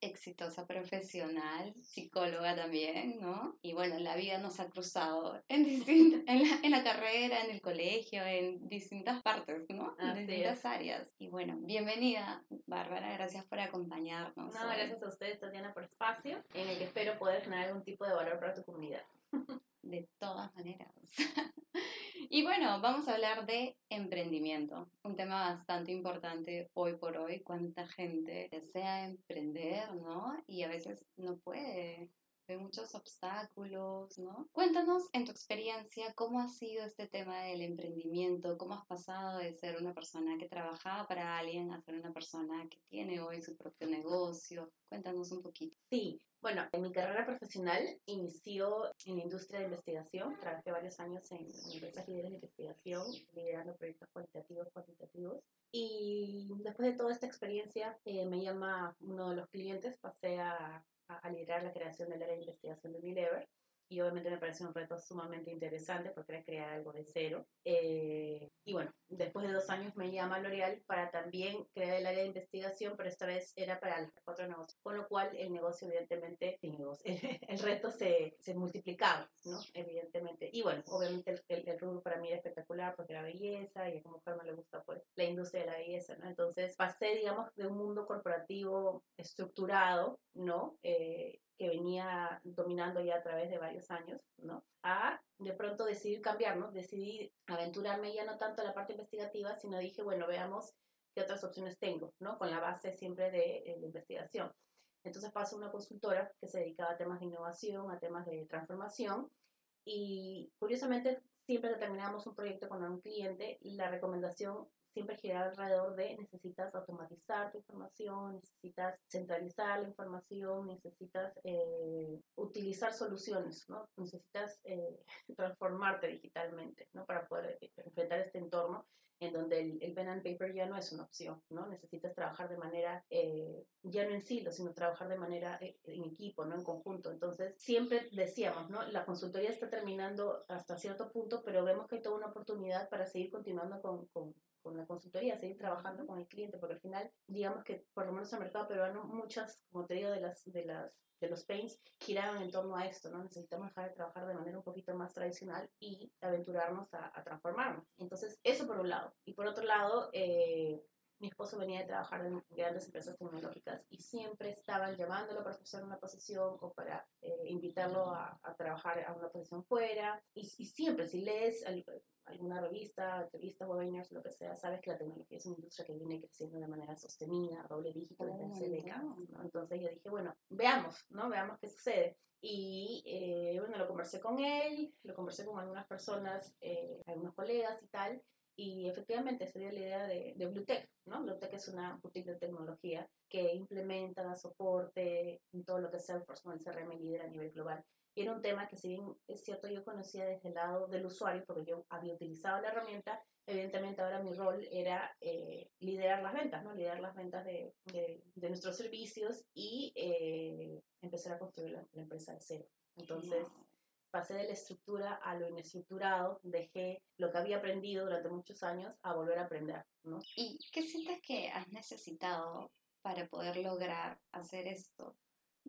exitosa profesional, psicóloga también, ¿no? Y bueno, la vida nos ha cruzado en, en, la, carrera, en el colegio, en distintas partes, ¿no? En distintas áreas. Y bueno, bienvenida, Bárbara, gracias por acompañarnos. No, gracias a ustedes, Tatiana, por el espacio en el que espero poder generar algún tipo de valor para tu comunidad. De todas maneras. y bueno, vamos a hablar de emprendimiento, un tema bastante importante hoy por hoy. Cuánta gente desea emprender, ¿no? Y a veces no puede hay muchos obstáculos, ¿no? Cuéntanos en tu experiencia cómo ha sido este tema del emprendimiento, cómo has pasado de ser una persona que trabajaba para alguien a ser una persona que tiene hoy su propio negocio. Cuéntanos un poquito. Sí, bueno, en mi carrera profesional inició en la industria de investigación. Trabajé varios años en empresas líderes de investigación, liderando proyectos cualitativos, cuantitativos. Y después de toda esta experiencia, eh, me llama uno de los clientes, pasé a a, liderar la creación del área de investigación de Unilever y obviamente me pareció un reto sumamente interesante porque era crear algo de cero. Eh, y bueno, después de dos años me llama L'Oreal para también crear el área de investigación, pero esta vez era para los cuatro negocios, con lo cual el negocio evidentemente, el, el, reto se, se, multiplicaba, ¿no? Evidentemente. Y bueno, obviamente el, el, rubro para mí era espectacular porque era belleza y a como me le gusta pues la industria de la belleza, ¿no? Entonces pasé, digamos, de un mundo corporativo estructurado, ¿no? Eh, que venía dominando ya a través de varios años, ¿no? A de pronto decidir cambiar, ¿no? Decidí aventurarme ya no tanto a la parte investigativa, sino dije, bueno, veamos qué otras opciones tengo, ¿no? Con la base siempre de, de investigación. Entonces paso a una consultora que se dedicaba a temas de innovación, a temas de transformación, y curiosamente siempre que terminábamos un proyecto con un cliente, la recomendación siempre gira alrededor de necesitas automatizar tu información, necesitas centralizar la información, necesitas eh, utilizar soluciones, ¿no? Necesitas eh, transformarte digitalmente, ¿no? Para poder eh, enfrentar este entorno en donde el, el, pen and paper ya no es una opción, ¿no? Necesitas trabajar de manera, ya no en silo, sino trabajar de manera en equipo, ¿no? En conjunto. Entonces, siempre decíamos, ¿no? La consultoría está terminando hasta cierto punto, pero vemos que hay toda una oportunidad para seguir continuando con, con con la consultoría, seguir trabajando con el cliente, porque al final, digamos que por lo menos en el mercado peruano, muchas, como te digo, de las, de las de los paints giraban en torno a esto, ¿no? Necesitamos dejar de trabajar de manera un poquito más tradicional y aventurarnos a, transformarnos. Entonces, eso por un lado. Y por otro lado, eh, mi esposo venía de trabajar en grandes empresas tecnológicas y siempre estaban llamándolo para ofrecer una posición o para eh, invitarlo a, a, trabajar a una posición fuera. Y, y siempre, si lees alguna revista, entrevista, webinars, lo que sea, sabes que la tecnología es una industria que viene creciendo de manera sostenida, doble dígito desde hace décadas, ¿no? Entonces yo dije, bueno, veamos, ¿no? Veamos qué sucede. Y eh, bueno, lo conversé con él, lo conversé con algunas personas, eh, algunos colegas y tal, y efectivamente se dio la idea de, de Bluetech, ¿no? Bluetech es una boutique de tecnología que implementa, da soporte en todo lo que es Salesforce, con el CRM líder a nivel global. Y era un tema que si bien es cierto yo conocía desde el lado del usuario, porque yo había utilizado la herramienta, evidentemente ahora mi rol era eh, liderar las ventas, ¿no? Liderar las ventas de, de, nuestros servicios y eh, empezar a construir la, empresa de cero. Entonces, pasé de la estructura a lo inestructurado, dejé lo que había aprendido durante muchos años a volver a aprender, ¿no? ¿Y qué sientes que has necesitado para poder lograr hacer esto?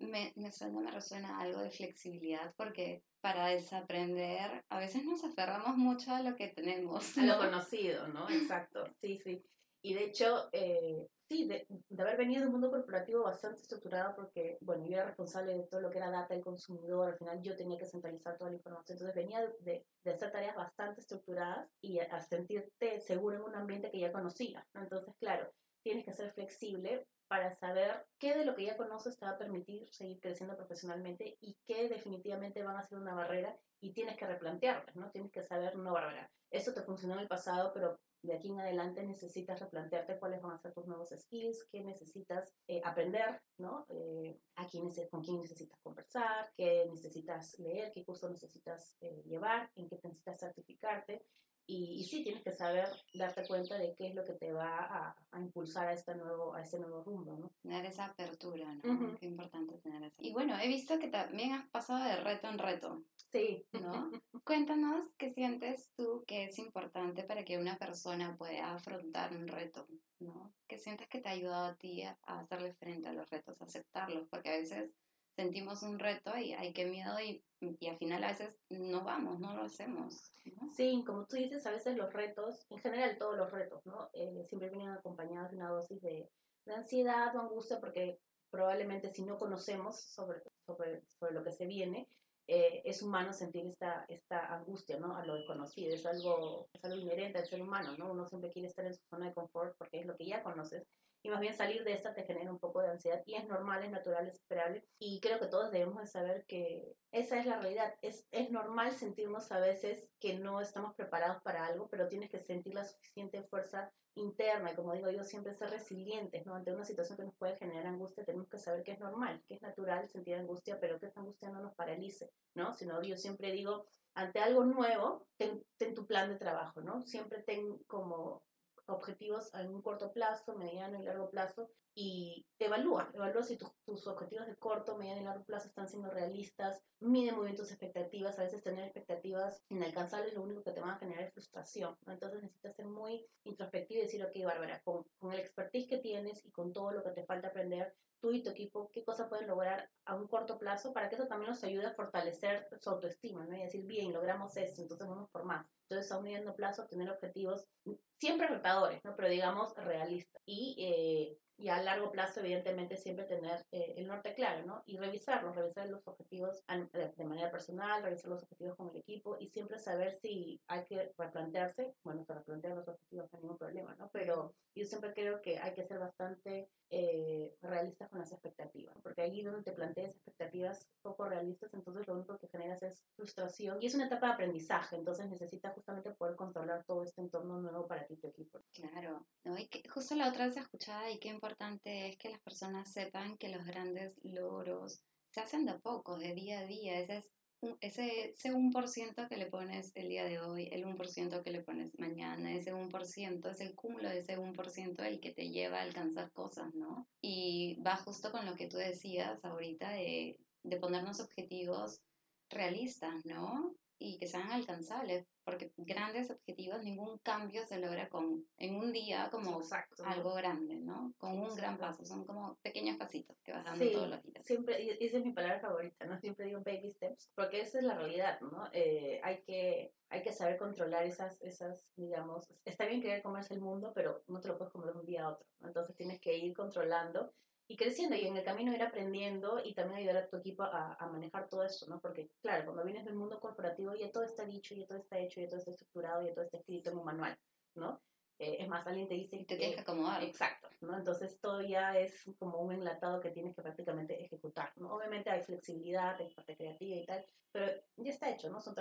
me, me suena, me resuena algo de flexibilidad porque para desaprender a veces nos aferramos mucho a lo que tenemos. A lo conocido, ¿no? Exacto, sí, sí. Y de hecho, eh, sí, de, haber venido de un mundo corporativo bastante estructurado porque, bueno, yo era responsable de todo lo que era data del consumidor, al final yo tenía que centralizar toda la información, entonces venía de, de hacer tareas bastante estructuradas y a, sentirte seguro en un ambiente que ya conocía, ¿no? Entonces, claro, tienes que ser flexible para saber qué de lo que ya conoces te va a permitir seguir creciendo profesionalmente y qué definitivamente van a ser una barrera y tienes que replantearte, ¿no? Tienes que saber, no, Bárbara, eso te funcionó en el pasado, pero de aquí en adelante necesitas replantearte cuáles van a ser tus nuevos skills, qué necesitas eh, aprender, ¿no? Eh, a quién, con quién necesitas conversar, qué necesitas leer, qué curso necesitas eh, llevar, en qué necesitas certificarte Y, sí, tienes que saber darte cuenta de qué es lo que te va a, a impulsar a, este nuevo, a este nuevo rumbo, ¿no? Tener esa apertura, ¿no? Qué importante tener eso. Y bueno, he visto que también has pasado de reto en reto. Sí. ¿No? Cuéntanos qué sientes tú que es importante para que una persona pueda afrontar un reto, ¿no? ¿Qué sientes que te ha ayudado a ti a hacerle frente a los retos, a aceptarlos? Porque a veces sentimos un reto y hay que miedo y, y, al final a veces no vamos, no lo hacemos. Sí, como tú dices, a veces los retos, en general todos los retos, ¿no? Eh, siempre vienen acompañados de una dosis de, de, ansiedad o angustia porque probablemente si no conocemos sobre, sobre, sobre lo que se viene, eh, es humano sentir esta, esta angustia, ¿no? A lo desconocido, es algo, es algo inherente al ser humano, ¿no? Uno siempre quiere estar en su zona de confort porque es lo que ya conoces y más bien salir de esta te genera un poco de ansiedad y es normal, es natural, es esperable y creo que todos debemos de saber que esa es la realidad. Es, es normal sentirnos a veces que no estamos preparados para algo, pero tienes que sentir la suficiente fuerza interna y como digo yo, siempre ser resilientes, ¿no? Ante una situación que nos puede generar angustia, tenemos que saber que es normal, que es natural sentir angustia, pero que esta angustia no nos paralice, ¿no? Sino yo siempre digo, ante algo nuevo, ten, ten tu plan de trabajo, ¿no? Siempre ten como objetivos a un corto plazo, mediano y largo plazo y evalúa, evalúa si tus objetivos de corto, mediano y largo plazo están siendo realistas, mide muy bien tus expectativas, a veces tener expectativas inalcanzables lo único que te va a generar es frustración, entonces necesitas ser muy introspectivo y decir, ok, Bárbara, con, con el expertise que tienes y con todo lo que te falta aprender, tú y tu equipo, qué cosas pueden lograr a un corto plazo para que eso también nos ayude a fortalecer su autoestima, ¿no? Y decir, bien, logramos esto, entonces vamos por más. Entonces, a un mediano plazo, tener objetivos siempre retadores, ¿no? Pero digamos realistas. Y eh, y a largo plazo, evidentemente, siempre tener eh, el norte claro, ¿no? Y revisarlos, revisar los objetivos de manera personal, revisar los objetivos con el equipo y siempre saber si hay que replantearse, bueno, para replantear los objetivos no hay ningún problema, ¿no? Pero yo siempre creo que hay que ser bastante eh, realistas con las expectativas, porque allí donde te planteas expectativas poco realistas, entonces lo único que generas es frustración y es una etapa de aprendizaje, entonces necesitas justamente poder controlar todo este entorno nuevo para ti tu equipo. Claro, ¿no? y que justo la otra vez escuchaba y qué importante es que las personas sepan que los grandes logros se hacen de poco, de día a día, ese es ese, ese 1% que le pones el día de hoy, el 1% que le pones mañana, ese 1% es el cúmulo de ese 1% el que te lleva a alcanzar cosas, ¿no? Y va justo con lo que tú decías ahorita de, de ponernos objetivos realistas, ¿no? Y que sean alcanzables, porque grandes objetivos, ningún cambio se logra con, en un día como algo grande, ¿no? Con un gran paso, son como pequeños pasitos que vas dando todos los días. Siempre, y esa es mi palabra favorita, ¿no? Siempre digo baby steps, porque esa es la realidad, ¿no? Eh, hay, que, hay que saber controlar esas, esas, digamos, está bien querer comerse el mundo, pero no te lo puedes comer de un día a otro, entonces tienes que ir controlando y creciendo y en el camino ir aprendiendo y también ayudar a tu equipo a, a, manejar todo eso, ¿no? Porque, claro, cuando vienes del mundo corporativo ya todo está dicho, ya todo está hecho, ya todo está estructurado, ya todo está escrito en un manual, ¿no? Eh, es más, alguien te dice... Y te tienes que acomodar. Exacto, ¿no? Entonces todo ya es como un enlatado que tienes que prácticamente ejecutar, ¿no? Obviamente hay flexibilidad, hay parte creativa y tal, pero ya está hecho, ¿no? Son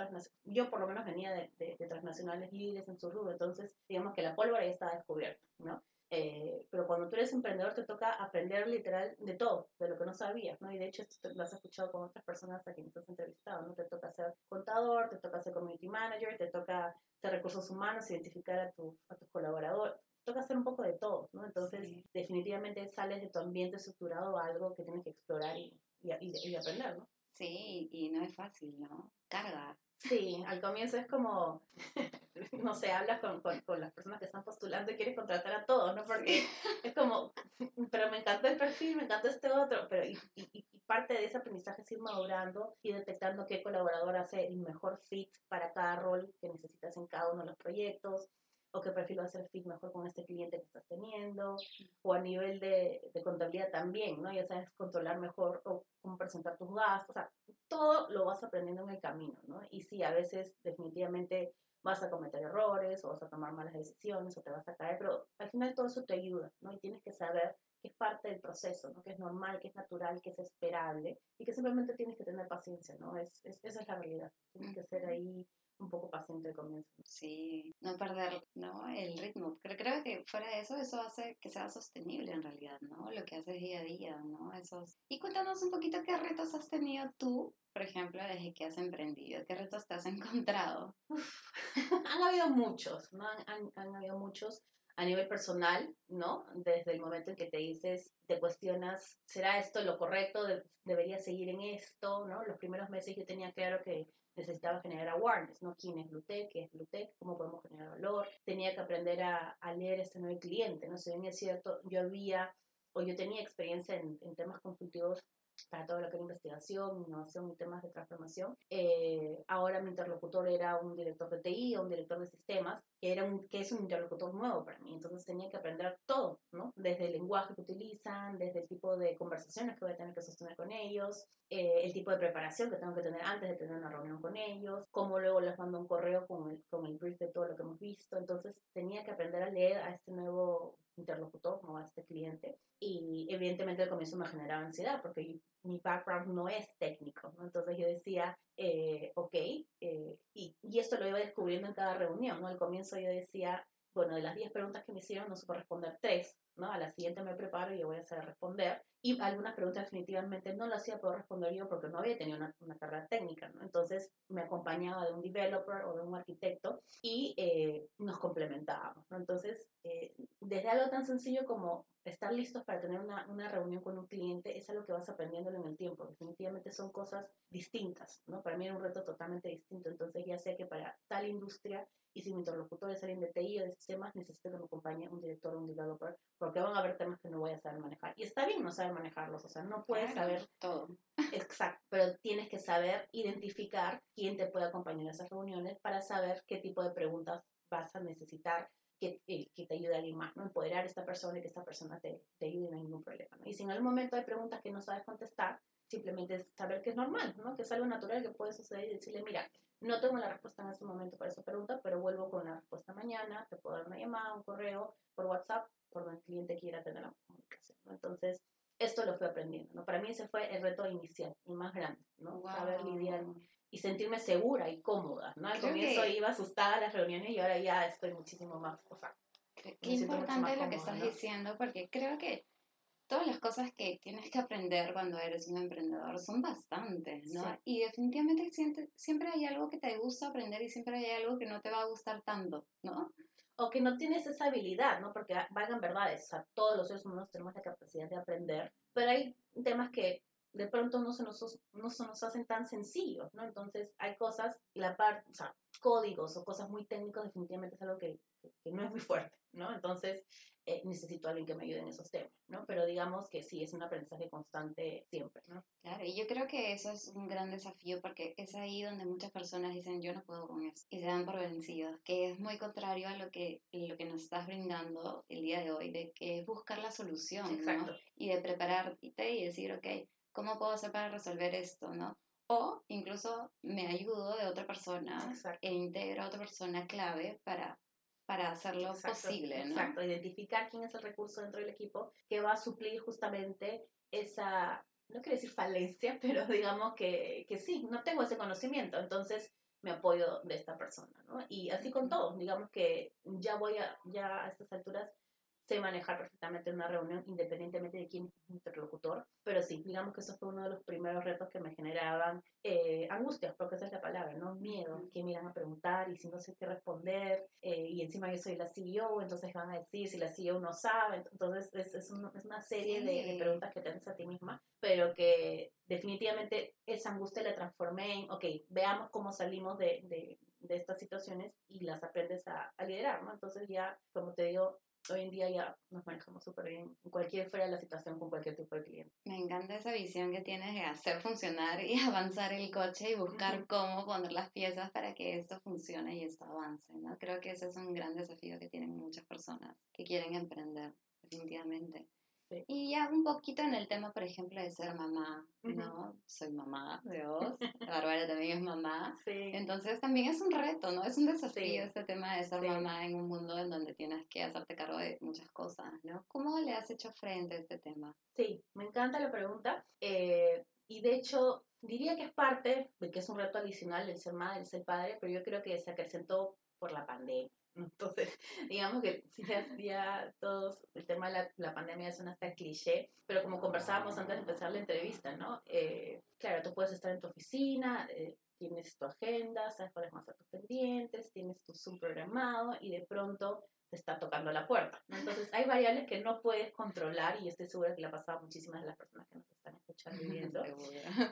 Yo por lo menos venía de, de, de transnacionales líderes en su rubro, entonces digamos que la pólvora ya estaba descubierta, ¿no? Eh, pero cuando tú eres emprendedor te toca aprender literal de todo, de lo que no sabías, ¿no? Y de hecho esto lo has escuchado con otras personas a quienes has entrevistado, ¿no? Te toca ser contador, te toca ser community manager, te toca ser recursos humanos, identificar a, tu, a tus colaboradores, te toca hacer un poco de todo, ¿no? Entonces definitivamente sales de tu ambiente estructurado a algo que tienes que explorar y, y, y, aprender, ¿no? Sí, y no es fácil, ¿no? Carga. Sí, al comienzo es como, no sé, hablas con, con, con, las personas que están postulando y quieres contratar a todos, ¿no? Porque es como, pero me encanta el perfil, me encanta este otro, pero y, y, y, parte de ese aprendizaje es ir madurando y detectando qué colaborador hace el mejor fit para cada rol que necesitas en cada uno de los proyectos, o qué perfil va a ser fit mejor con este cliente que estás teniendo, o a nivel de, de contabilidad también, ¿no? Ya sabes controlar mejor o cómo presentar tus gastos, o sea, todo lo vas aprendiendo en el camino, ¿no? Y sí, a veces definitivamente vas a cometer errores o vas a tomar malas decisiones o te vas a caer, pero al final todo eso te ayuda, ¿no? Y tienes que saber que es parte del proceso, ¿no? Que es normal, que es natural, que es esperable y que simplemente tienes que tener paciencia, ¿no? Es, es esa es la realidad. Tienes que ser ahí un poco paciente al comienzo. Sí, no perder ¿no? el ritmo. Pero creo que fuera de eso, eso hace que sea sostenible en realidad, ¿no? Lo que haces día a día, ¿no? Esos... Y cuéntanos un poquito qué retos has tenido tú, por ejemplo, desde que has emprendido. ¿Qué retos te has encontrado? han habido muchos, ¿no? Han, han, habido muchos a nivel personal, ¿no? Desde el momento en que te dices, te cuestionas, ¿será esto lo correcto? ¿Debería seguir en esto? ¿no? Los primeros meses yo tenía claro que necesitaba generar awareness, ¿no? ¿Quién es Blutec? ¿Qué es Blutec? ¿Cómo podemos generar valor? Tenía que aprender a, a leer este nuevo cliente, ¿no? Si bien es cierto, yo había o yo tenía experiencia en, en temas conflictivos para todo lo que era investigación, innovación y temas de transformación. Eh, ahora mi interlocutor era un director de TI o un director de sistemas, que, era un, que es un interlocutor nuevo para mí. Entonces tenía que aprender todo, ¿no? Desde el lenguaje que utilizan, desde el tipo de conversaciones que voy a tener que sostener con ellos, eh, el tipo de preparación que tengo que tener antes de tener una reunión con ellos, cómo luego les mando un correo con el, con el brief de todo lo que hemos visto. Entonces tenía que aprender a leer a este nuevo interlocutor, ¿no? a este cliente. Y evidentemente al comienzo me generaba ansiedad porque mi background no es técnico, ¿no? Entonces yo decía, eh, ok, eh, y, y, esto lo iba descubriendo en cada reunión, ¿no? Al comienzo yo decía, bueno, de las 10 preguntas que me hicieron no supo responder 3, ¿no? A la siguiente me preparo y yo voy a hacer responder. Y algunas preguntas definitivamente no las hacía poder responder yo porque no había tenido una, una, carrera técnica, ¿no? Entonces me acompañaba de un developer o de un arquitecto y eh, nos complementábamos, ¿no? Entonces, eh, desde algo tan sencillo como estar listos para tener una, una, reunión con un cliente es algo que vas aprendiendo en el tiempo. Definitivamente son cosas distintas, ¿no? Para mí era un reto totalmente distinto. Entonces ya sé que para tal industria y si mi interlocutor es alguien de TI o de sistemas, necesito que me acompañe un director o un developer, porque van a haber temas que no voy a saber manejar. Y está bien no saber manejarlos, o sea, no puedes saber todo. Exacto, pero tienes que saber identificar quién te puede acompañar en esas reuniones para saber qué tipo de preguntas vas a necesitar que, eh, que, te ayude a alguien más, ¿no? Empoderar a esta persona y que esta persona te, te ayude, no hay ningún problema, ¿no? Y si en algún momento hay preguntas que no sabes contestar, simplemente saber que es normal, ¿no? Que es algo natural que puede suceder y decirle, mira, no tengo la respuesta en este momento para esa pregunta, pero vuelvo con la respuesta mañana, te puedo dar una llamada, un correo, por WhatsApp, por donde el cliente quiera tener la comunicación, ¿no? Entonces, esto lo fui aprendiendo, ¿no? Para mí ese fue el reto inicial y más grande, ¿no? Saber lidiar y sentirme segura y cómoda, ¿no? Al comienzo iba asustada a las reuniones y ahora ya estoy muchísimo más, o sea, Qué importante lo que estás diciendo, porque creo que todas las cosas que tienes que aprender cuando eres un emprendedor son bastantes, ¿no? Y definitivamente siempre hay algo que te gusta aprender y siempre hay algo que no te va a gustar tanto, ¿no? O que no tienes esa habilidad, ¿no? Porque valgan verdades, o sea, todos los seres humanos tenemos la capacidad de aprender, pero hay temas que de pronto no se nos, no se nos hacen tan sencillos, ¿no? Entonces hay cosas, la parte, o sea, códigos o cosas muy técnicos definitivamente es algo que, que no es muy fuerte, ¿no? Entonces eh, necesito a alguien que me ayude en esos temas, ¿no? Pero digamos que sí, es un aprendizaje constante siempre, ¿no? Claro, y yo creo que eso es un gran desafío porque es ahí donde muchas personas dicen yo no puedo con eso y se dan por vencidos, que es muy contrario a lo que, lo que nos estás brindando el día de hoy, de que es buscar la solución, Exacto. ¿no? Y de prepararte y decir, ok, ¿cómo puedo hacer para resolver esto, no? O incluso me ayudo de otra persona Exacto. e integro a otra persona clave para, para hacerlo Exacto, posible, ¿no? Exacto, identificar quién es el recurso dentro del equipo que va a suplir justamente esa, no quiero decir falencia, pero digamos que, que sí, no tengo ese conocimiento, entonces me apoyo de esta persona, ¿no? Y así con todos, digamos que ya voy a, ya a estas alturas sé manejar perfectamente una reunión independientemente de quién es mi interlocutor, pero sí, digamos que eso fue uno de los primeros retos que me generaban eh, angustias, porque esa es la palabra, ¿no? Miedo, que me irán a preguntar y si no sé qué responder, eh, y encima yo soy la CEO, entonces van a decir si la CEO no sabe, entonces es, es, un, es una serie Sí. de, de preguntas que te haces a ti misma, pero que definitivamente esa angustia la transformé en, ok, veamos cómo salimos de, de, de estas situaciones y las aprendes a, a liderar, ¿no? Entonces ya, como te digo, hoy en día ya nos manejamos súper bien en cualquier fuera de la situación con cualquier tipo de cliente. Me encanta esa visión que tienes de hacer funcionar y avanzar el coche y buscar cómo poner las piezas para que esto funcione y esto avance, ¿no? Creo que ese es un gran desafío que tienen muchas personas que quieren emprender, definitivamente. Sí. Y ya un poquito en el tema, por ejemplo, de ser mamá. ¿no? Soy mamá de vos, Bárbara también es mamá. Sí. Entonces también es un reto, ¿no? Es un desafío Sí, este tema de ser mamá en un mundo en donde tienes que hacerte cargo de muchas cosas, ¿no? ¿Cómo le has hecho frente a este tema? Sí, me encanta la pregunta. Eh, y de hecho diría que es parte de que es un reto adicional el ser madre, el ser padre, pero yo creo que se acrecentó por la pandemia. Entonces, digamos que si ya, todos, el tema de la, la, pandemia suena hasta cliché, pero como conversábamos antes de empezar la entrevista, ¿no? Eh, claro, tú puedes estar en tu oficina, eh, tienes tu agenda, sabes cuáles van a ser tus pendientes, tienes tu Zoom programado y de pronto te está tocando la puerta. Entonces, hay variables que no puedes controlar y estoy segura que le ha pasado a muchísimas de las personas que nos están escuchando y viendo,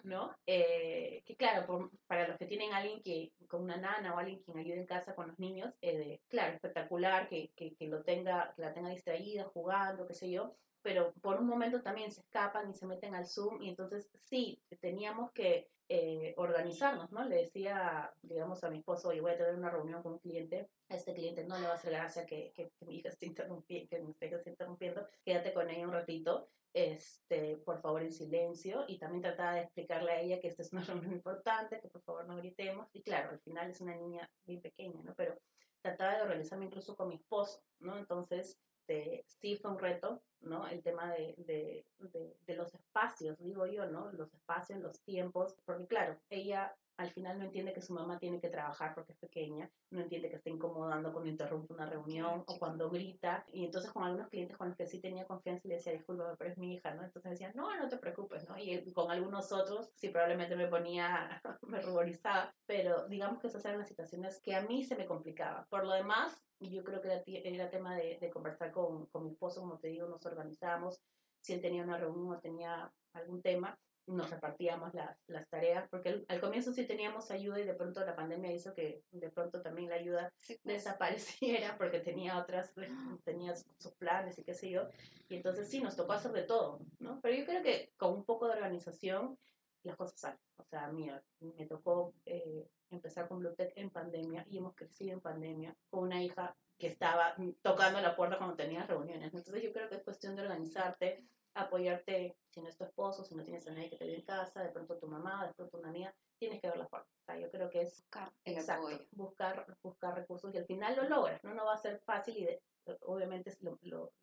¿no? Eh, que claro, para los que tienen alguien que, con una nana o alguien quien ayude en casa con los niños, eh, claro, espectacular que, que, que, lo tenga, que la tenga distraída, jugando, qué sé yo, pero por un momento también se escapan y se meten al Zoom y entonces sí, teníamos que eh, organizarnos, ¿no? Le decía, digamos, a mi esposo, oye, voy a tener una reunión con un cliente, a este cliente no le va a hacer gracia que, que, mi hija esté interrumpiendo, que mi hija esté interrumpiendo, quédate con ella un ratito, este, por favor en silencio, y también trataba de explicarle a ella que esta es una reunión importante, que por favor no gritemos, y claro, al final es una niña bien pequeña, ¿no? Pero trataba de organizarme incluso con mi esposo, ¿no? Entonces, este, sí fue un reto, ¿no? El tema de, de, de, los espacios, digo yo, ¿no? Los espacios, los tiempos, porque claro, ella al final no entiende que su mamá tiene que trabajar porque es pequeña, no entiende que está incomodando cuando interrumpe una reunión o cuando grita. Y entonces con algunos clientes con los que sí tenía confianza le decía, disculpa, pero es mi hija, ¿no? Entonces decía, no, no te preocupes, ¿no? Y con algunos otros sí probablemente me ponía, me ruborizaba, pero digamos que esas eran las situaciones que a mí se me complicaban. Por lo demás, yo creo que era, era tema de, de conversar con, con mi esposo, como te digo, nos organizamos, si él tenía una reunión o tenía algún tema, nos repartíamos las, las tareas, porque al, comienzo sí teníamos ayuda y de pronto la pandemia hizo que de pronto también la ayuda pues. desapareciera porque tenía otras, tenía sus planes y qué sé yo, y entonces sí, nos tocó hacer de todo, ¿no? Pero yo creo que con un poco de organización las cosas salen. O sea, mira, me tocó eh, empezar con Bluetech en pandemia y hemos crecido en pandemia con una hija que estaba tocando la puerta cuando tenía reuniones. Entonces yo creo que es cuestión de organizarte, apoyarte, si no es tu esposo, si no tienes a nadie que te ve en casa, de pronto tu mamá, de pronto una amiga, tienes que ver la forma. O sea, yo creo que es buscar, exacto, buscar, buscar recursos y al final lo logras, ¿no? No va a ser fácil y obviamente es lo, lo,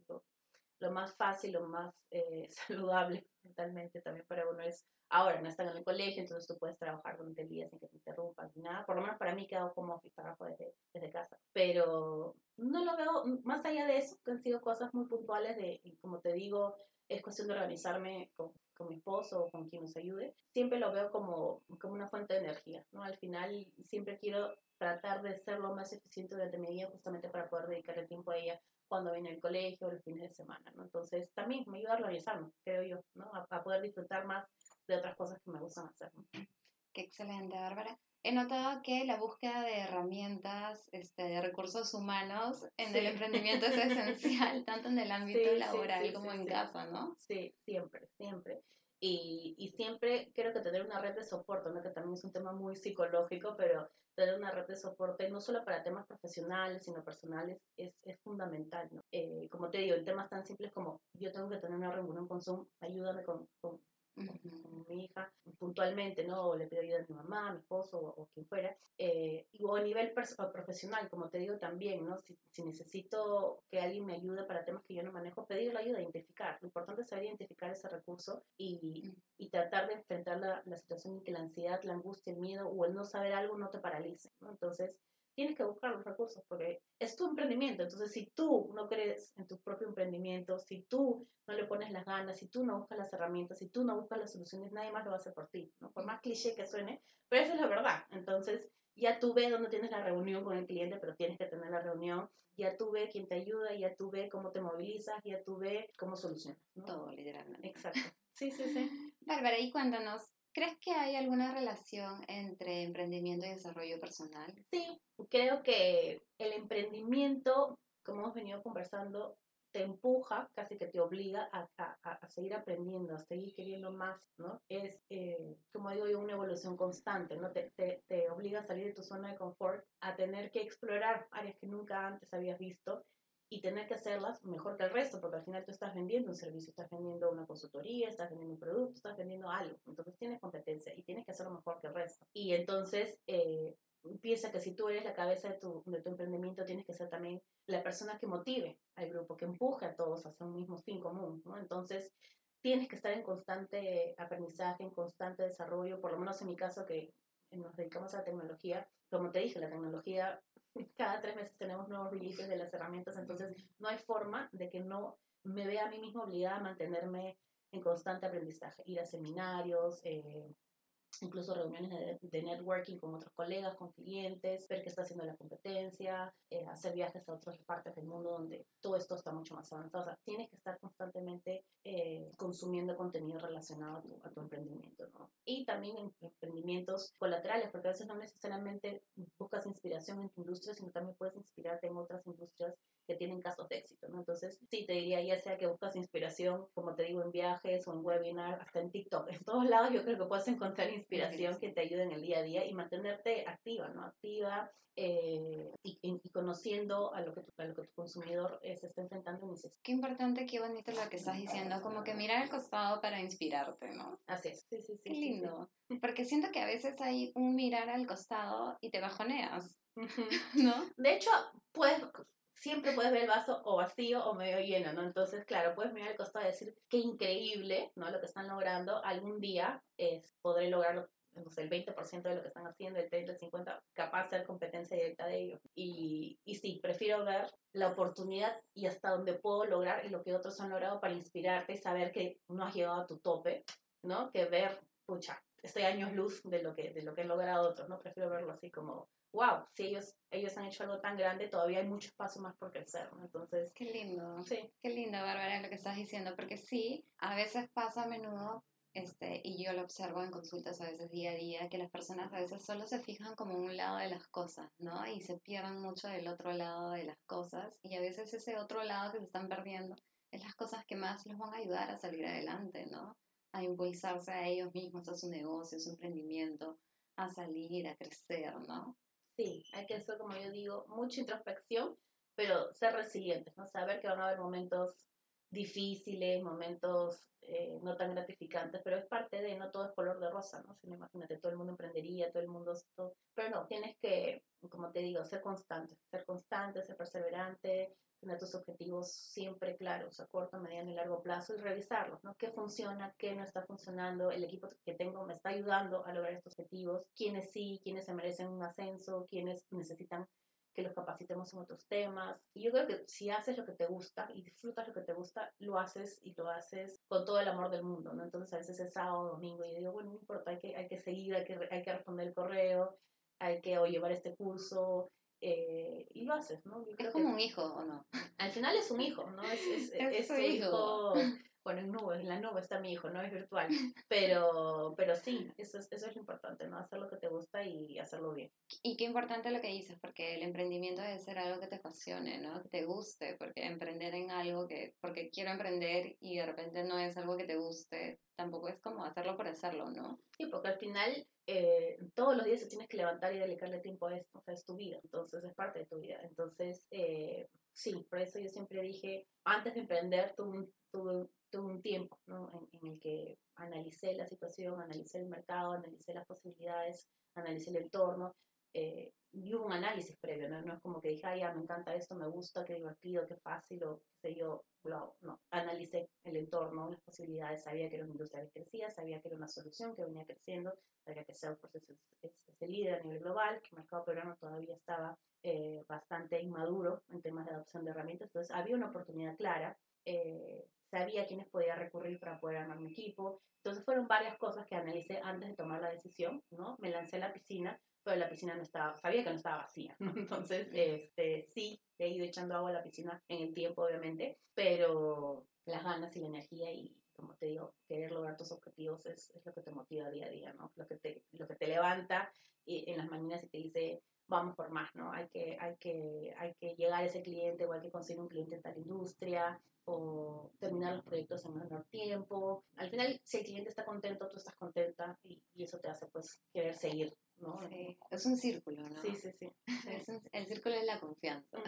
lo, más fácil, lo más eh, saludable mentalmente también para uno es ahora no están en el colegio, entonces tú puedes trabajar durante el día sin que te interrumpan ni nada. Por lo menos para mí quedado como office, trabajo desde, desde casa. Pero no lo veo, más allá de eso, que han sido cosas muy puntuales de, como te digo, es cuestión de organizarme con, con, mi esposo o con quien nos ayude. Siempre lo veo como, como una fuente de energía, ¿no? Al final siempre quiero tratar de ser lo más eficiente durante mi día justamente para poder dedicar el tiempo a ella cuando viene el colegio, los fines de semana, ¿no? Entonces también me ayuda a organizarme, creo yo, ¿no? A, a poder disfrutar más de otras cosas que me gustan hacer. Qué excelente, Bárbara. He notado que la búsqueda de herramientas, este, de recursos humanos en el emprendimiento es esencial, tanto en el ámbito laboral como en casa, ¿no? Sí, siempre, siempre. Y, y, siempre creo que tener una red de soporte, ¿no? que también es un tema muy psicológico, pero tener una red de soporte no solo para temas profesionales, sino personales, es, es fundamental. ¿no? Eh, como te digo, en temas tan simples como yo tengo que tener una reunión con Zoom, ayúdame con, con con mi hija puntualmente, ¿no? O le pido ayuda a mi mamá, a mi esposo o, quien fuera. Eh, o a nivel profesional, como te digo también, ¿no? Si, si, necesito que alguien me ayude para temas que yo no manejo, pedir la ayuda, identificar. Lo importante es saber identificar ese recurso y, y tratar de enfrentar la, la, situación y que la ansiedad, la angustia, el miedo o el no saber algo no te paralice, ¿no? Entonces, tienes que buscar los recursos porque es tu emprendimiento. Entonces, si tú no crees en tu propio emprendimiento, si tú no le pones las ganas, si tú no buscas las herramientas, si tú no buscas las soluciones, nadie más lo va a hacer por ti, ¿no? Por más cliché que suene, pero esa es la verdad. Entonces, ya tú ves dónde tienes la reunión con el cliente, pero tienes que tener la reunión. Ya tú ves quién te ayuda, ya tú ves cómo te movilizas, ya tú ves cómo solucionas. Todo, literalmente. Exacto. Sí, sí, sí. Bárbara, y cuéntanos, ¿Crees que hay alguna relación entre emprendimiento y desarrollo personal? Sí, creo que el emprendimiento, como hemos venido conversando, te empuja, casi que te obliga a, a, seguir aprendiendo, a seguir queriendo más, ¿no? Es, eh, como digo yo, una evolución constante, ¿no? Te, te, te obliga a salir de tu zona de confort, a tener que explorar áreas que nunca antes habías visto y tener que hacerlas mejor que el resto, porque al final tú estás vendiendo un servicio, estás vendiendo una consultoría, estás vendiendo un producto, estás vendiendo algo, entonces tienes competencia y tienes que hacerlo mejor que el resto. Y entonces eh, piensa que si tú eres la cabeza de tu, de tu emprendimiento, tienes que ser también la persona que motive al grupo, que empuje a todos hacia un mismo fin común, ¿no? Entonces, tienes que estar en constante aprendizaje, en constante desarrollo, por lo menos en mi caso que nos dedicamos a la tecnología, como te dije, la tecnología, cada tres meses tenemos nuevos releases de las herramientas, entonces no hay forma de que no me vea a mí mismo obligada a mantenerme en constante aprendizaje, ir a seminarios, eh, incluso reuniones de, networking con otros colegas, con clientes, ver qué está haciendo la competencia, eh, hacer viajes a otras partes del mundo donde todo esto está mucho más avanzado. O sea, tienes que estar constantemente eh, consumiendo contenido relacionado a tu, a tu emprendimiento, ¿no? Y también en emprendimientos colaterales, porque a veces no necesariamente buscas inspiración en tu industria, sino también puedes inspirarte en otras industrias que tienen casos de éxito, ¿no? Entonces, sí, te diría, ya sea que buscas inspiración, como te digo, en viajes o en webinar, hasta en TikTok, en todos lados yo creo que puedes encontrar inspiración que te ayude en el día a día y mantenerte activa, ¿no? Activa eh, y, conociendo a lo que tu, a lo que tu consumidor eh, se está enfrentando en Qué importante, qué bonito lo que estás diciendo, como que mirar al costado para inspirarte, ¿no? Así es, sí, sí, sí. Qué lindo, porque siento que a veces hay un mirar al costado y te bajoneas, ¿no? De hecho, puedes siempre puedes ver el vaso o vacío o medio lleno, ¿no? Entonces, claro, puedes mirar al costado y decir, qué increíble, ¿no? Lo que están logrando, algún día es, podré lograrlo no sé, el 20% de lo que están haciendo, el 30, el 50%, capaz de ser competencia directa de ellos. Y, y sí, prefiero ver la oportunidad y hasta dónde puedo lograr y lo que otros han logrado para inspirarte y saber que no has llegado a tu tope, ¿no? Que ver, pucha, estoy años luz de lo que, de lo que han logrado otros, ¿no? Prefiero verlo así como, wow, si ellos, ellos han hecho algo tan grande, todavía hay mucho espacio más por crecer, ¿no? Entonces... Qué lindo. Sí. Qué lindo, Bárbara, lo que estás diciendo, porque sí, a veces pasa a menudo, este, y yo lo observo en consultas a veces día a día, que las personas a veces solo se fijan como un lado de las cosas, ¿no? Y se pierden mucho del otro lado de las cosas, y a veces ese otro lado que se están perdiendo es las cosas que más los van a ayudar a salir adelante, ¿no? A impulsarse a ellos mismos, a su negocio, a su emprendimiento, a salir, a crecer, ¿no? Sí, hay que hacer, como yo digo, mucha introspección, pero ser resilientes, ¿no? Saber que van a haber momentos difíciles, momentos eh, no tan gratificantes, pero es parte de, no todo es color de rosa, ¿no? Imagínate, todo el mundo emprendería, todo el mundo... Pero no, tienes que, como te digo, ser constante, ser constante, ser perseverante, tener tus objetivos siempre claros, a corto, mediano y largo plazo y revisarlos, ¿no? ¿Qué funciona, qué no está funcionando? El equipo que tengo me está ayudando a lograr estos objetivos, quiénes sí, quiénes se merecen un ascenso, quiénes necesitan que los capacitemos en otros temas. Y yo creo que si haces lo que te gusta y disfrutas lo que te gusta, lo haces y lo haces con todo el amor del mundo, ¿no? Entonces a veces es sábado, domingo y digo, bueno, no importa, hay que, hay que seguir, hay que, hay que responder el correo, hay que o llevar este curso, eh, y lo haces, ¿no? es como un hijo, ¿o no? Al final es un hijo, ¿no? Es, es, es, su hijo. Bueno, en nube, en la nube está mi hijo, no es virtual. Pero, pero sí, eso es, eso es lo importante, ¿no? Hacer lo que te gusta y hacerlo bien. Y qué importante lo que dices, porque el emprendimiento debe ser algo que te apasione, ¿no? Que te guste, porque emprender en algo que, porque quiero emprender y de repente no es algo que te guste, tampoco es como hacerlo por hacerlo, ¿no? Sí, porque al final eh, todos los días te tienes que levantar y dedicarle tiempo a esto, o sea, es tu vida, entonces es parte de tu vida. Entonces, eh, sí, por eso yo siempre dije, antes de emprender, tuve, tuve un tiempo ¿no? en, el que analicé la situación, analicé el mercado, analicé las posibilidades, analicé el entorno. Eh, y hubo un análisis previo, ¿no? No es como que dije, ay, ya, me encanta esto, me gusta, qué divertido, qué fácil, o qué sé yo, no, no. Analicé el entorno, las posibilidades, sabía que era una industria que crecía, sabía que era una solución que venía creciendo, sabía que Salesforce es, es, es el líder a nivel global, que el mercado peruano todavía estaba eh, bastante inmaduro en temas de adopción de herramientas, entonces había una oportunidad clara, eh, sabía a quiénes podía recurrir para poder armar mi equipo, entonces fueron varias cosas que analicé antes de tomar la decisión, ¿no? Me lancé a la piscina, pero la piscina no estaba, sabía que no estaba vacía, Entonces, este, sí, he ido echando agua a la piscina en el tiempo, obviamente, pero las ganas y la energía y, como te digo, querer lograr tus objetivos es, es, lo que te motiva día a día, ¿no? Lo que te, lo que te levanta y, en las mañanas y te dice, vamos por más, ¿no? Hay que, hay que, hay que llegar a ese cliente o hay que conseguir un cliente en tal industria o terminar los proyectos en menor tiempo. Al final, si el cliente está contento, tú estás contenta y, y eso te hace pues querer seguir, ¿no? Sí, es un círculo, ¿no? Sí, sí, sí. el círculo es la confianza.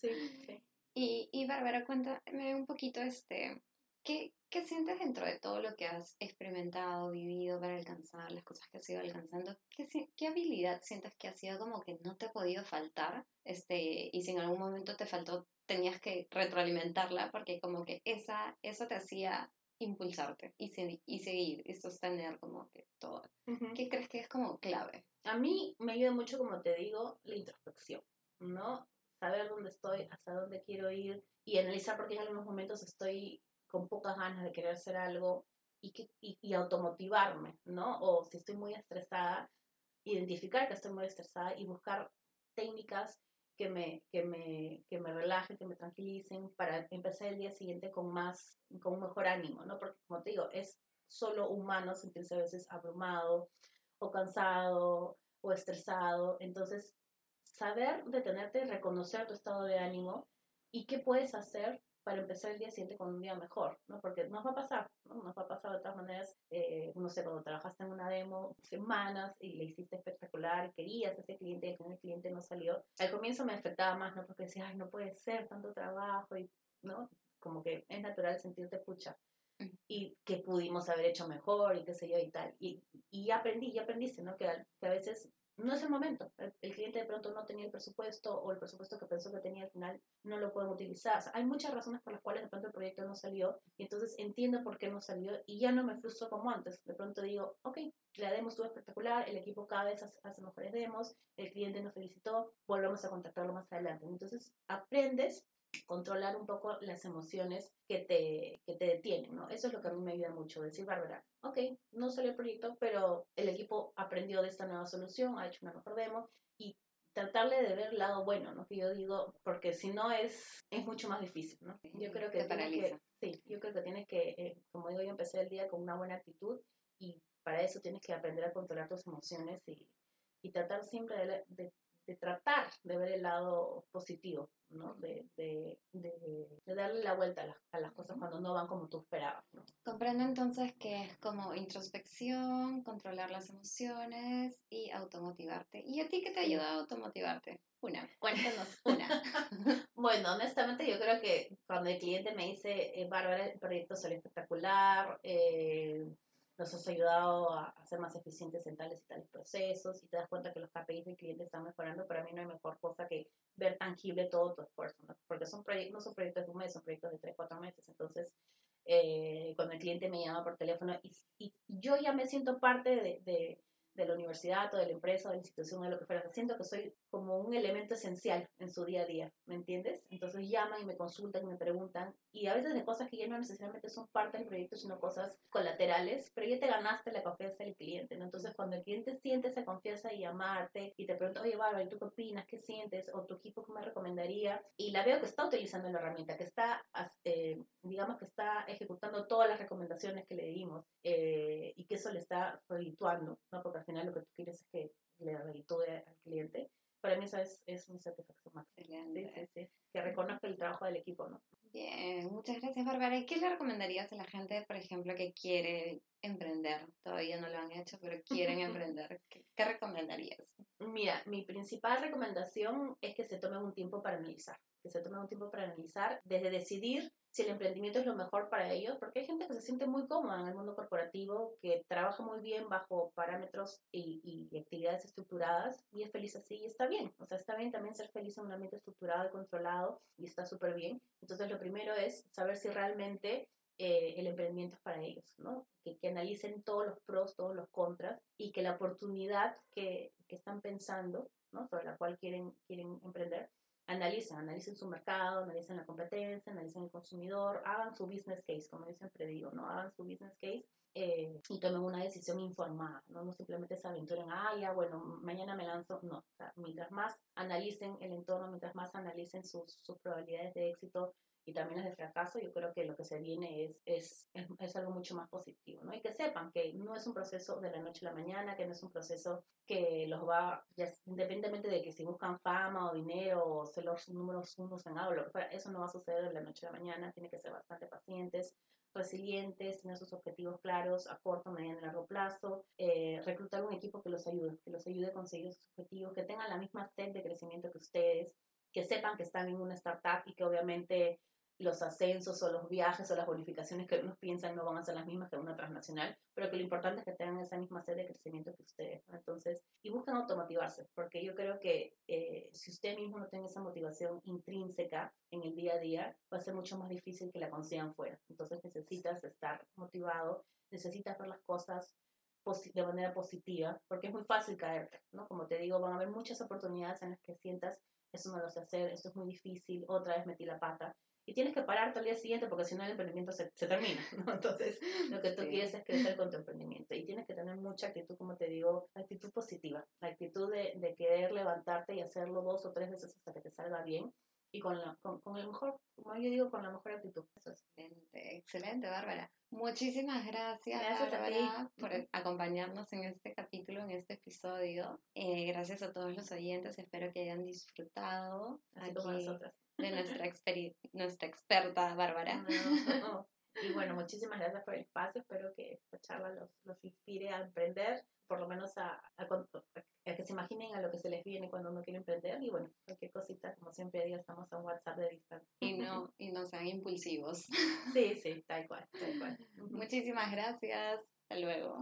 Sí, sí. Y, y Bárbara, cuéntame un poquito, este, ¿qué, ¿qué sientes dentro de todo lo que has experimentado, vivido para alcanzar las cosas que has ido alcanzando? ¿Qué, qué habilidad sientes que ha sido como que no te ha podido faltar? Este, y si en algún momento te faltó, tenías que retroalimentarla porque como que esa, eso te hacía impulsarte y, y seguir y sostener como que todo. ¿Qué crees que es como clave? A mí me ayuda mucho, como te digo, la introspección, ¿no? Saber dónde estoy, hasta dónde quiero ir y analizar porque en algunos momentos estoy con pocas ganas de querer hacer algo y, que, y, automotivarme, ¿no? O si estoy muy estresada, identificar que estoy muy estresada y buscar técnicas que me, que me, que me relajen, que me tranquilicen para empezar el día siguiente con más, con mejor ánimo, ¿no? Porque como te digo, es solo humano sentirse a veces abrumado o cansado o estresado. Entonces, saber detenerte, reconocer tu estado de ánimo y qué puedes hacer para empezar el día siguiente con un día mejor, ¿no? Porque nos va a pasar, ¿no? Nos va a pasar de todas maneras, eh, no sé, cuando trabajaste en una demo semanas y le hiciste espectacular, querías a ese cliente y con el cliente no salió, al comienzo me afectaba más, ¿no? Porque decía, ay, no puede ser tanto trabajo y, ¿no? Como que es natural sentirte pucha y que pudimos haber hecho mejor y qué sé yo y tal. Y, y aprendí, y aprendiste, ¿no? Que, que a veces no es el momento. El, cliente de pronto no tenía el presupuesto o el presupuesto que pensó que tenía al final no lo pueden utilizar. hay muchas razones por las cuales de pronto el proyecto no salió y entonces entiendo por qué no salió y ya no me frustro como antes. De pronto digo, ok, la demo estuvo espectacular, el equipo cada vez hace, mejores demos, el cliente nos felicitó, volvemos a contactarlo más adelante. Entonces aprendes controlar un poco las emociones que te, que te detienen, ¿no? Eso es lo que a mí me ayuda mucho, decir, Bárbara, ok, no salió el proyecto, pero el equipo aprendió de esta nueva solución, ha hecho una mejor demo y tratarle de ver el lado bueno, ¿no? Que yo digo, porque si no es, es mucho más difícil, ¿no? Yo creo que, que sí, yo creo que tienes que, eh, como digo, yo empecé el día con una buena actitud y para eso tienes que aprender a controlar tus emociones y, y tratar siempre de, de, de tratar de ver el lado positivo, ¿no? De, de, de, darle la vuelta a las, a las, cosas cuando no van como tú esperabas. ¿no? Comprendo entonces que es como introspección, controlar las emociones y automotivarte. ¿Y a ti qué te ayuda a automotivarte? Una, cuéntanos una. bueno, honestamente yo creo que cuando el cliente me dice, eh, Bárbara, el proyecto salió espectacular, eh, nos has ayudado a, ser más eficientes en tales y tales procesos y te das cuenta que los KPIs del cliente están mejorando, para mí no hay mejor cosa que ver tangible todo tu esfuerzo, porque son no son proyectos de un mes, son proyectos de tres, cuatro meses, entonces eh, cuando el cliente me llama por teléfono y, y yo ya me siento parte de de la universidad o de la empresa o de la institución o de lo que fuera. Siento que soy como un elemento esencial en su día a día, ¿me entiendes? Entonces llaman y me consultan y me preguntan y a veces de cosas que ya no necesariamente son parte del proyecto, sino cosas colaterales, pero ya te ganaste la confianza del cliente, ¿no? Entonces cuando el cliente siente esa confianza y llamarte y te pregunta, oye, Bárbara, ¿y tú qué opinas? ¿Qué sientes? ¿O tu equipo qué me recomendaría? Y la veo que está utilizando la herramienta, que está, eh, digamos que está ejecutando todas las recomendaciones que le dimos eh, y que eso le está redituando, ¿no? Porque al final lo que tú quieres es que le reditúe al cliente. Para mí eso es, es una satisfacción más. Excelente. Que reconozca el trabajo del equipo, ¿no? Bien, muchas gracias, Bárbara. ¿Y qué le recomendarías a la gente, por ejemplo, que quiere emprender? Todavía no lo han hecho, pero quieren emprender. ¿Qué, ¿Qué, recomendarías? Mira, mi principal recomendación es que se tome un tiempo para analizar. Que se tome un tiempo para analizar, desde decidir si el emprendimiento es lo mejor para ellos, porque hay gente que se siente muy cómoda en el mundo corporativo, que trabaja muy bien bajo parámetros y, y, actividades estructuradas y es feliz así y está bien. O sea, está bien también ser feliz en un ambiente estructurado y controlado y está súper bien. Entonces, lo primero es saber si realmente eh, el emprendimiento es para ellos, ¿no? Que, que, analicen todos los pros, todos los contras y que la oportunidad que, están pensando, ¿no? Sobre la cual quieren, quieren emprender, analicen, analicen su mercado, analicen la competencia, analicen el consumidor, hagan su business case, como yo siempre digo, ¿no? Hagan su business case eh, y tomen una decisión informada, ¿no? Simplemente se aventuren, ah, ya, bueno, mañana me lanzo, no, mientras más analicen el entorno, mientras más analicen sus, sus probabilidades de éxito, y también las de fracaso, yo creo que lo que se viene es, es, es, algo mucho más positivo, ¿no? Y que sepan que no es un proceso de la noche a la mañana, que no es un proceso que los va, ya, independientemente de que si buscan fama o dinero o ser los números unos en aula, eso no va a suceder de la noche a la mañana, tiene que ser bastante pacientes, resilientes, tener sus objetivos claros a corto, mediano y largo plazo, eh, reclutar un equipo que los ayude, que los ayude a conseguir sus objetivos, que tengan la misma sed de crecimiento que ustedes, que sepan que están en una startup y que obviamente los ascensos o los viajes o las bonificaciones que unos piensan no van a ser las mismas que una transnacional, pero que lo importante es que tengan esa misma sed de crecimiento que ustedes. Entonces, y buscan automotivarse, porque yo creo que eh, si usted mismo no tiene esa motivación intrínseca en el día a día, va a ser mucho más difícil que la consigan fuera. Entonces, necesitas estar motivado, necesitas ver las cosas de manera positiva, porque es muy fácil caer, ¿no? Como te digo, van a haber muchas oportunidades en las que sientas, eso no lo sé hacer, esto es muy difícil, otra vez metí la pata, y tienes que pararte al día siguiente porque si no el emprendimiento se, se termina, ¿no? Entonces, lo que tú quieres es crecer con tu emprendimiento y tienes que tener mucha actitud, como te digo, actitud positiva, la actitud de, de querer levantarte y hacerlo dos o tres veces hasta que te salga bien y con, la, con, con, el mejor, como yo digo, con la mejor actitud. Excelente, excelente, Bárbara. Muchísimas gracias, Bárbara, por acompañarnos en este capítulo, en este episodio. Eh, gracias a todos los oyentes, espero que hayan disfrutado aquí de nuestra, nuestra experta Bárbara. Y bueno, muchísimas gracias por el espacio. Espero que esta charla los, los inspire a emprender, por lo menos a, a, a, que se imaginen a lo que se les viene cuando uno quiere emprender. Y bueno, cualquier cosita, como siempre digo, estamos a un WhatsApp de distancia. Y no, y no sean impulsivos. Sí, sí, tal cual, tal cual. Muchísimas gracias. Hasta luego.